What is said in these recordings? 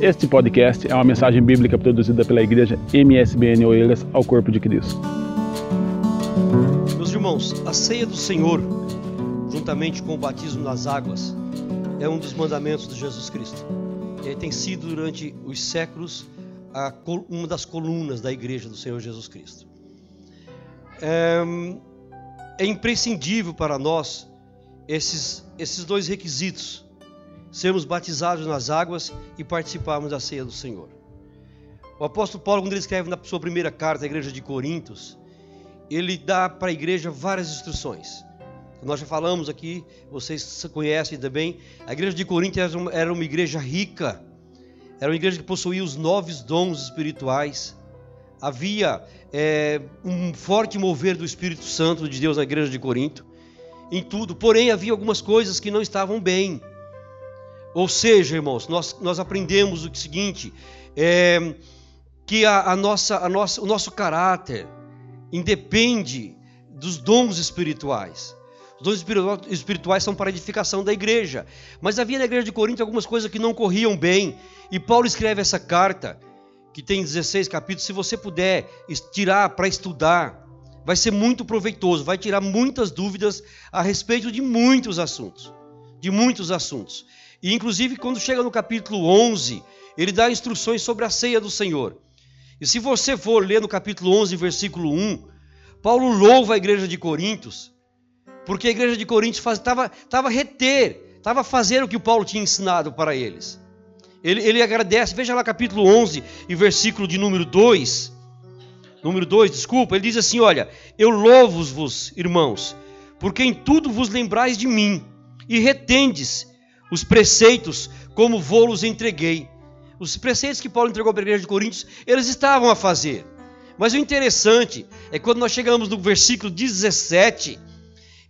Este podcast é uma mensagem bíblica produzida pela igreja MSBN Oeiras ao Corpo de Cristo. Meus irmãos, a ceia do Senhor, juntamente com o batismo nas águas, é um dos mandamentos de Jesus Cristo. E tem sido durante os séculos a, uma das colunas da igreja do Senhor Jesus Cristo. É, é imprescindível para nós esses, esses dois requisitos sermos batizados nas águas e participarmos da ceia do Senhor. O apóstolo Paulo, quando ele escreve na sua primeira carta à igreja de Coríntios, ele dá para a igreja várias instruções. Nós já falamos aqui, vocês conhecem também, a igreja de Coríntios era uma igreja rica, era uma igreja que possuía os nove dons espirituais. Havia é, um forte mover do Espírito Santo de Deus na igreja de Corinto, em tudo, porém havia algumas coisas que não estavam bem. Ou seja, irmãos, nós, nós aprendemos o seguinte: é, que a, a, nossa, a nossa, o nosso caráter independe dos dons espirituais. Os dons espirituais são para edificação da igreja. Mas havia na igreja de Corinto algumas coisas que não corriam bem. E Paulo escreve essa carta, que tem 16 capítulos. Se você puder tirar para estudar, vai ser muito proveitoso. Vai tirar muitas dúvidas a respeito de muitos assuntos. De muitos assuntos. E inclusive quando chega no capítulo 11, ele dá instruções sobre a ceia do Senhor. E se você for ler no capítulo 11, versículo 1, Paulo louva a igreja de Coríntios, porque a igreja de Coríntios estava reter, estava fazer o que o Paulo tinha ensinado para eles. Ele, ele agradece, veja lá capítulo 11 e versículo de número 2. Número 2, desculpa, ele diz assim: Olha, eu louvo-vos, irmãos, porque em tudo vos lembrais de mim e retendes os preceitos como vou-los entreguei. Os preceitos que Paulo entregou para a igreja de Coríntios, eles estavam a fazer. Mas o interessante é quando nós chegamos no versículo 17,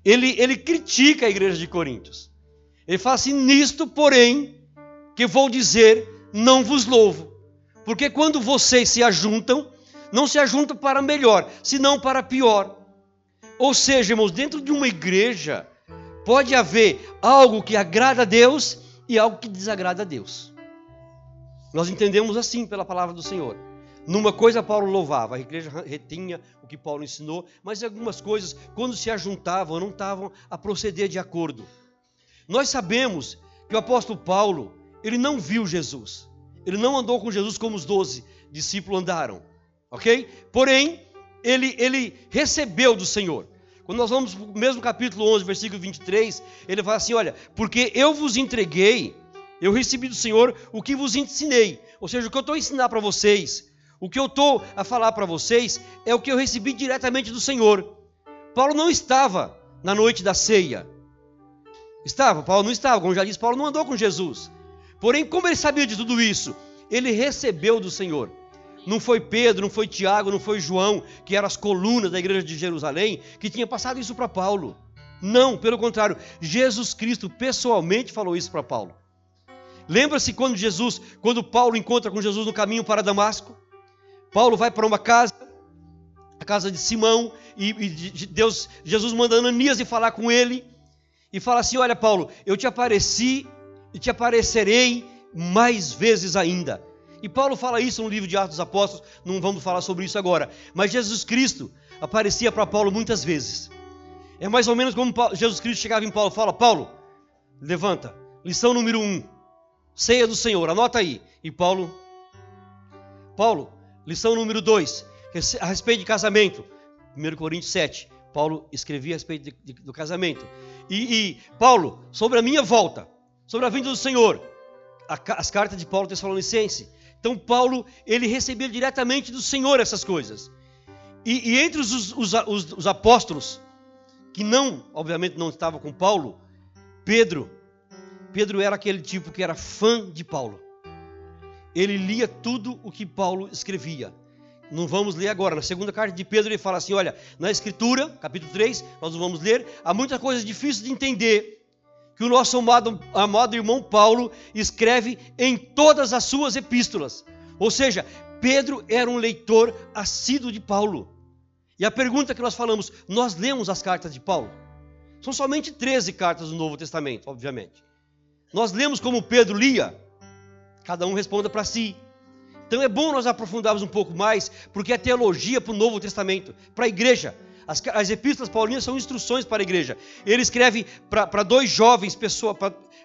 ele, ele critica a igreja de Coríntios. Ele fala assim: Nisto, porém, que vou dizer, não vos louvo. Porque quando vocês se ajuntam, não se ajuntam para melhor, senão para pior. Ou seja, irmãos, dentro de uma igreja, Pode haver algo que agrada a Deus e algo que desagrada a Deus. Nós entendemos assim pela palavra do Senhor. Numa coisa Paulo louvava, a igreja retinha o que Paulo ensinou, mas algumas coisas, quando se ajuntavam, não estavam a proceder de acordo. Nós sabemos que o apóstolo Paulo, ele não viu Jesus. Ele não andou com Jesus como os doze discípulos andaram, ok? Porém, ele, ele recebeu do Senhor. Quando nós vamos para o mesmo capítulo 11, versículo 23, ele fala assim: Olha, porque eu vos entreguei, eu recebi do Senhor o que vos ensinei. Ou seja, o que eu estou a ensinar para vocês, o que eu estou a falar para vocês, é o que eu recebi diretamente do Senhor. Paulo não estava na noite da ceia. Estava? Paulo não estava, como já disse, Paulo não andou com Jesus. Porém, como ele sabia de tudo isso? Ele recebeu do Senhor. Não foi Pedro, não foi Tiago, não foi João, que eram as colunas da igreja de Jerusalém, que tinha passado isso para Paulo. Não, pelo contrário, Jesus Cristo pessoalmente falou isso para Paulo. Lembra-se quando Jesus, quando Paulo encontra com Jesus no caminho para Damasco? Paulo vai para uma casa, a casa de Simão, e, e Deus, Jesus manda Ananias ir falar com ele, e fala assim: Olha, Paulo, eu te apareci e te aparecerei mais vezes ainda e Paulo fala isso no livro de Atos dos Apóstolos, não vamos falar sobre isso agora. Mas Jesus Cristo aparecia para Paulo muitas vezes. É mais ou menos como Jesus Cristo chegava em Paulo e fala: Paulo, levanta, lição número um, ceia do Senhor, anota aí. E Paulo, Paulo, lição número dois, a respeito de casamento, 1 Coríntios 7. Paulo escrevia a respeito de, de, do casamento. E, e, Paulo, sobre a minha volta, sobre a vinda do Senhor, a, as cartas de Paulo Tessalonicense, então Paulo, ele recebia diretamente do Senhor essas coisas. E, e entre os, os, os, os, apóstolos, que não, obviamente não estavam com Paulo, Pedro, Pedro era aquele tipo que era fã de Paulo. Ele lia tudo o que Paulo escrevia. Não vamos ler agora. Na segunda carta de Pedro ele fala assim: olha, na Escritura, capítulo 3, nós não vamos ler, há muitas coisas difíceis de entender que o nosso amado, amado irmão Paulo escreve em todas as suas epístolas. Ou seja, Pedro era um leitor assíduo de Paulo. E a pergunta que nós falamos, nós lemos as cartas de Paulo? São somente 13 cartas do Novo Testamento, obviamente. Nós lemos como Pedro lia? Cada um responda para si. Então é bom nós aprofundarmos um pouco mais, porque é teologia para o Novo Testamento, para a igreja. As, as epístolas paulinas são instruções para a igreja. Ele escreve para dois jovens,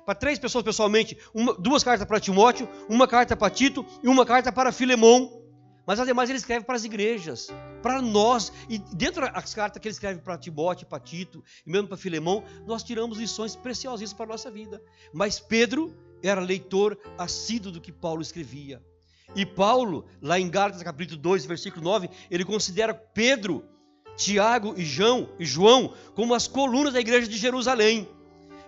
para três pessoas pessoalmente, uma, duas cartas para Timóteo, uma carta para Tito e uma carta para Filemão. Mas ademais ele escreve para as igrejas, para nós. E dentro das cartas que ele escreve para Timóteo, para Tito e mesmo para Filemão, nós tiramos lições preciosíssimas para a nossa vida. Mas Pedro era leitor assíduo do que Paulo escrevia. E Paulo, lá em Gálatas capítulo 2, versículo 9, ele considera Pedro, Tiago e João, e João como as colunas da igreja de Jerusalém.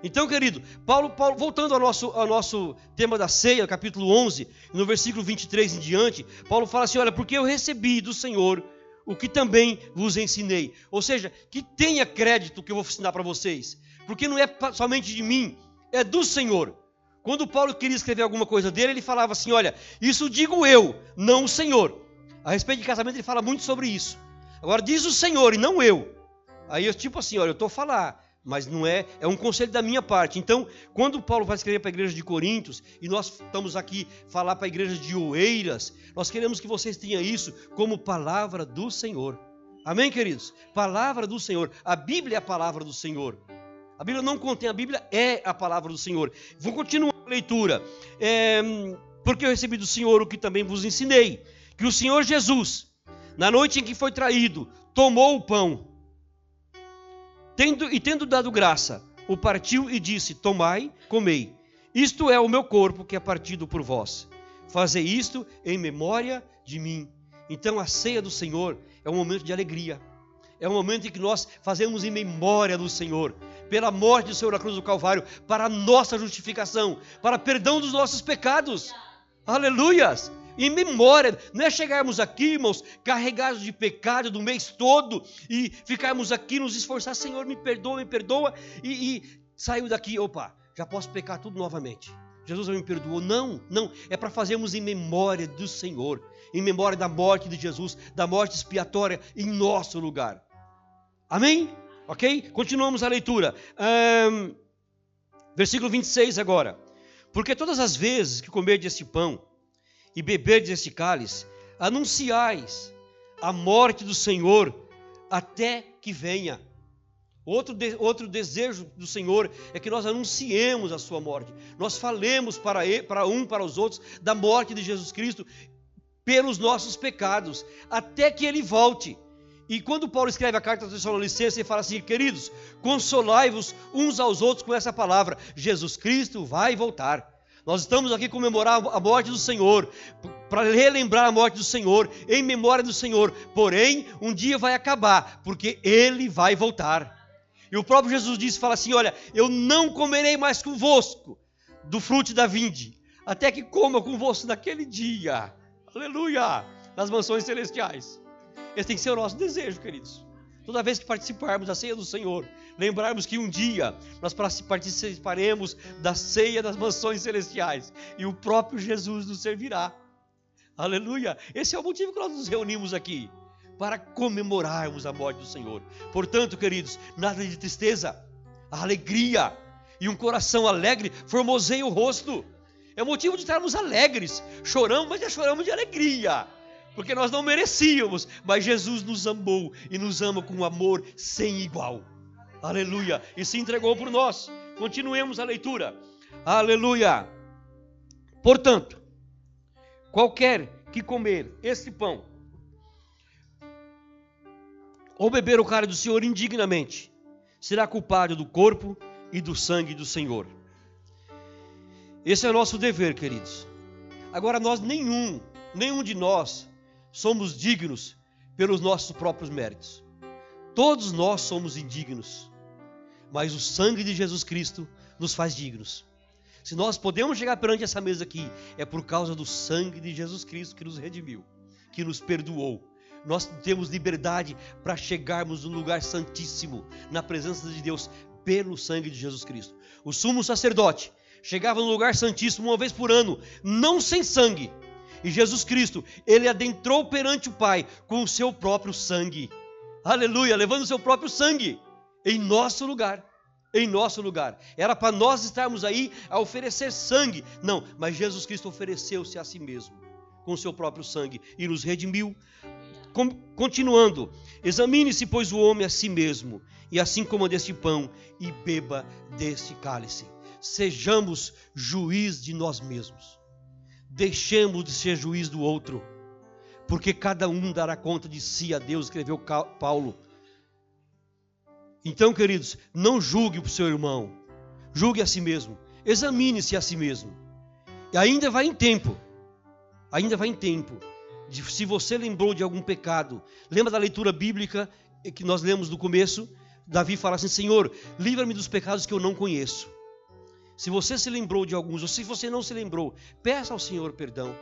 Então, querido, Paulo, Paulo, voltando ao nosso, ao nosso tema da ceia, capítulo 11, no versículo 23 em diante, Paulo fala assim: Olha, porque eu recebi do Senhor o que também vos ensinei. Ou seja, que tenha crédito que eu vou ensinar para vocês, porque não é somente de mim, é do Senhor. Quando Paulo queria escrever alguma coisa dele, ele falava assim: Olha, isso digo eu, não o Senhor. A respeito de casamento, ele fala muito sobre isso. Agora, diz o Senhor e não eu. Aí eu, tipo assim: Olha, eu estou a falar, mas não é, é um conselho da minha parte. Então, quando Paulo vai escrever para a igreja de Coríntios, e nós estamos aqui falar para a igreja de Oeiras, nós queremos que vocês tenham isso como palavra do Senhor. Amém, queridos? Palavra do Senhor. A Bíblia é a palavra do Senhor. A Bíblia não contém, a Bíblia é a palavra do Senhor. Vou continuar a leitura. É, porque eu recebi do Senhor o que também vos ensinei: que o Senhor Jesus, na noite em que foi traído, tomou o pão. Tendo, e tendo dado graça, o partiu e disse: Tomai, comei. Isto é o meu corpo que é partido por vós. Fazei isto em memória de mim. Então a ceia do Senhor é um momento de alegria. É um momento em que nós fazemos em memória do Senhor pela morte do Senhor na cruz do Calvário, para a nossa justificação, para perdão dos nossos pecados. Aleluias! Em memória, não é chegarmos aqui, irmãos, carregados de pecado do mês todo e ficarmos aqui nos esforçar, Senhor, me perdoa, me perdoa, e, e saiu daqui, opa, já posso pecar tudo novamente. Jesus me perdoou. Não, não, é para fazermos em memória do Senhor, em memória da morte de Jesus, da morte expiatória em nosso lugar. Amém? Ok? Continuamos a leitura. Um, versículo 26 agora. Porque todas as vezes que comerdes este pão e beberdes este cálice, anunciais a morte do Senhor até que venha. Outro, de, outro desejo do Senhor é que nós anunciemos a sua morte. Nós falemos para, ele, para um, para os outros, da morte de Jesus Cristo pelos nossos pecados, até que ele volte. E quando Paulo escreve a carta aos Tessalonicenses, ele fala assim: queridos, consolai-vos uns aos outros com essa palavra: Jesus Cristo vai voltar. Nós estamos aqui comemorar a morte do Senhor, para relembrar a morte do Senhor, em memória do Senhor. Porém, um dia vai acabar, porque ele vai voltar. E o próprio Jesus disse: fala assim: olha, eu não comerei mais convosco do fruto da vinde, até que coma convosco naquele dia. Aleluia! Nas mansões celestiais. Esse tem que ser o nosso desejo, queridos. Toda vez que participarmos da ceia do Senhor, lembrarmos que um dia nós participaremos da ceia das mansões celestiais e o próprio Jesus nos servirá. Aleluia! Esse é o motivo que nós nos reunimos aqui para comemorarmos a morte do Senhor. Portanto, queridos, nada de tristeza, alegria e um coração alegre formoseia o rosto. É motivo de estarmos alegres. Choramos, mas já choramos de alegria porque nós não merecíamos, mas Jesus nos amou e nos ama com um amor sem igual. Aleluia! E se entregou por nós. Continuemos a leitura. Aleluia! Portanto, qualquer que comer este pão ou beber o cálice do Senhor indignamente, será culpado do corpo e do sangue do Senhor. Esse é o nosso dever, queridos. Agora nós nenhum, nenhum de nós somos dignos pelos nossos próprios méritos. Todos nós somos indignos, mas o sangue de Jesus Cristo nos faz dignos. Se nós podemos chegar perante essa mesa aqui, é por causa do sangue de Jesus Cristo que nos redimiu, que nos perdoou. Nós temos liberdade para chegarmos no lugar santíssimo, na presença de Deus, pelo sangue de Jesus Cristo. O sumo sacerdote chegava no lugar santíssimo uma vez por ano, não sem sangue, e Jesus Cristo, ele adentrou perante o Pai com o seu próprio sangue. Aleluia, levando o seu próprio sangue em nosso lugar. em nosso lugar. Era para nós estarmos aí a oferecer sangue. Não, mas Jesus Cristo ofereceu-se a si mesmo com o seu próprio sangue e nos redimiu. Continuando, examine-se, pois, o homem a si mesmo, e assim coma deste pão e beba deste cálice. Sejamos juiz de nós mesmos. Deixemos de ser juiz do outro, porque cada um dará conta de si a Deus, escreveu Paulo. Então, queridos, não julgue o seu irmão, julgue a si mesmo, examine-se a si mesmo. E ainda vai em tempo, ainda vai em tempo. De, se você lembrou de algum pecado, lembra da leitura bíblica que nós lemos no começo? Davi fala assim: Senhor, livra-me dos pecados que eu não conheço. Se você se lembrou de alguns, ou se você não se lembrou, peça ao Senhor perdão.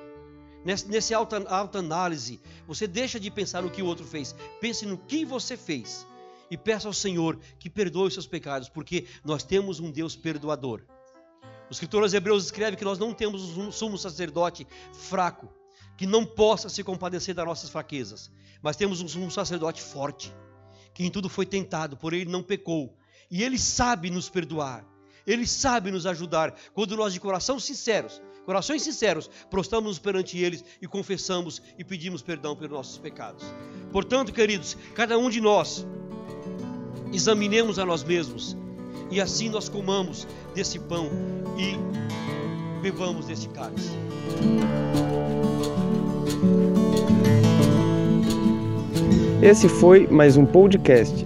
Nesse, nesse alta, alta análise, você deixa de pensar no que o outro fez, pense no que você fez e peça ao Senhor que perdoe os seus pecados, porque nós temos um Deus perdoador. O escritor aos Hebreus escreve que nós não temos um sumo sacerdote fraco, que não possa se compadecer das nossas fraquezas, mas temos um sumo sacerdote forte, que em tudo foi tentado, porém ele não pecou, e ele sabe nos perdoar. Ele sabe nos ajudar quando nós, de coração sinceros, corações sinceros, prostramos perante eles e confessamos e pedimos perdão pelos nossos pecados. Portanto, queridos, cada um de nós examinemos a nós mesmos e assim nós comamos desse pão e bebamos desse cálice. Esse foi mais um podcast,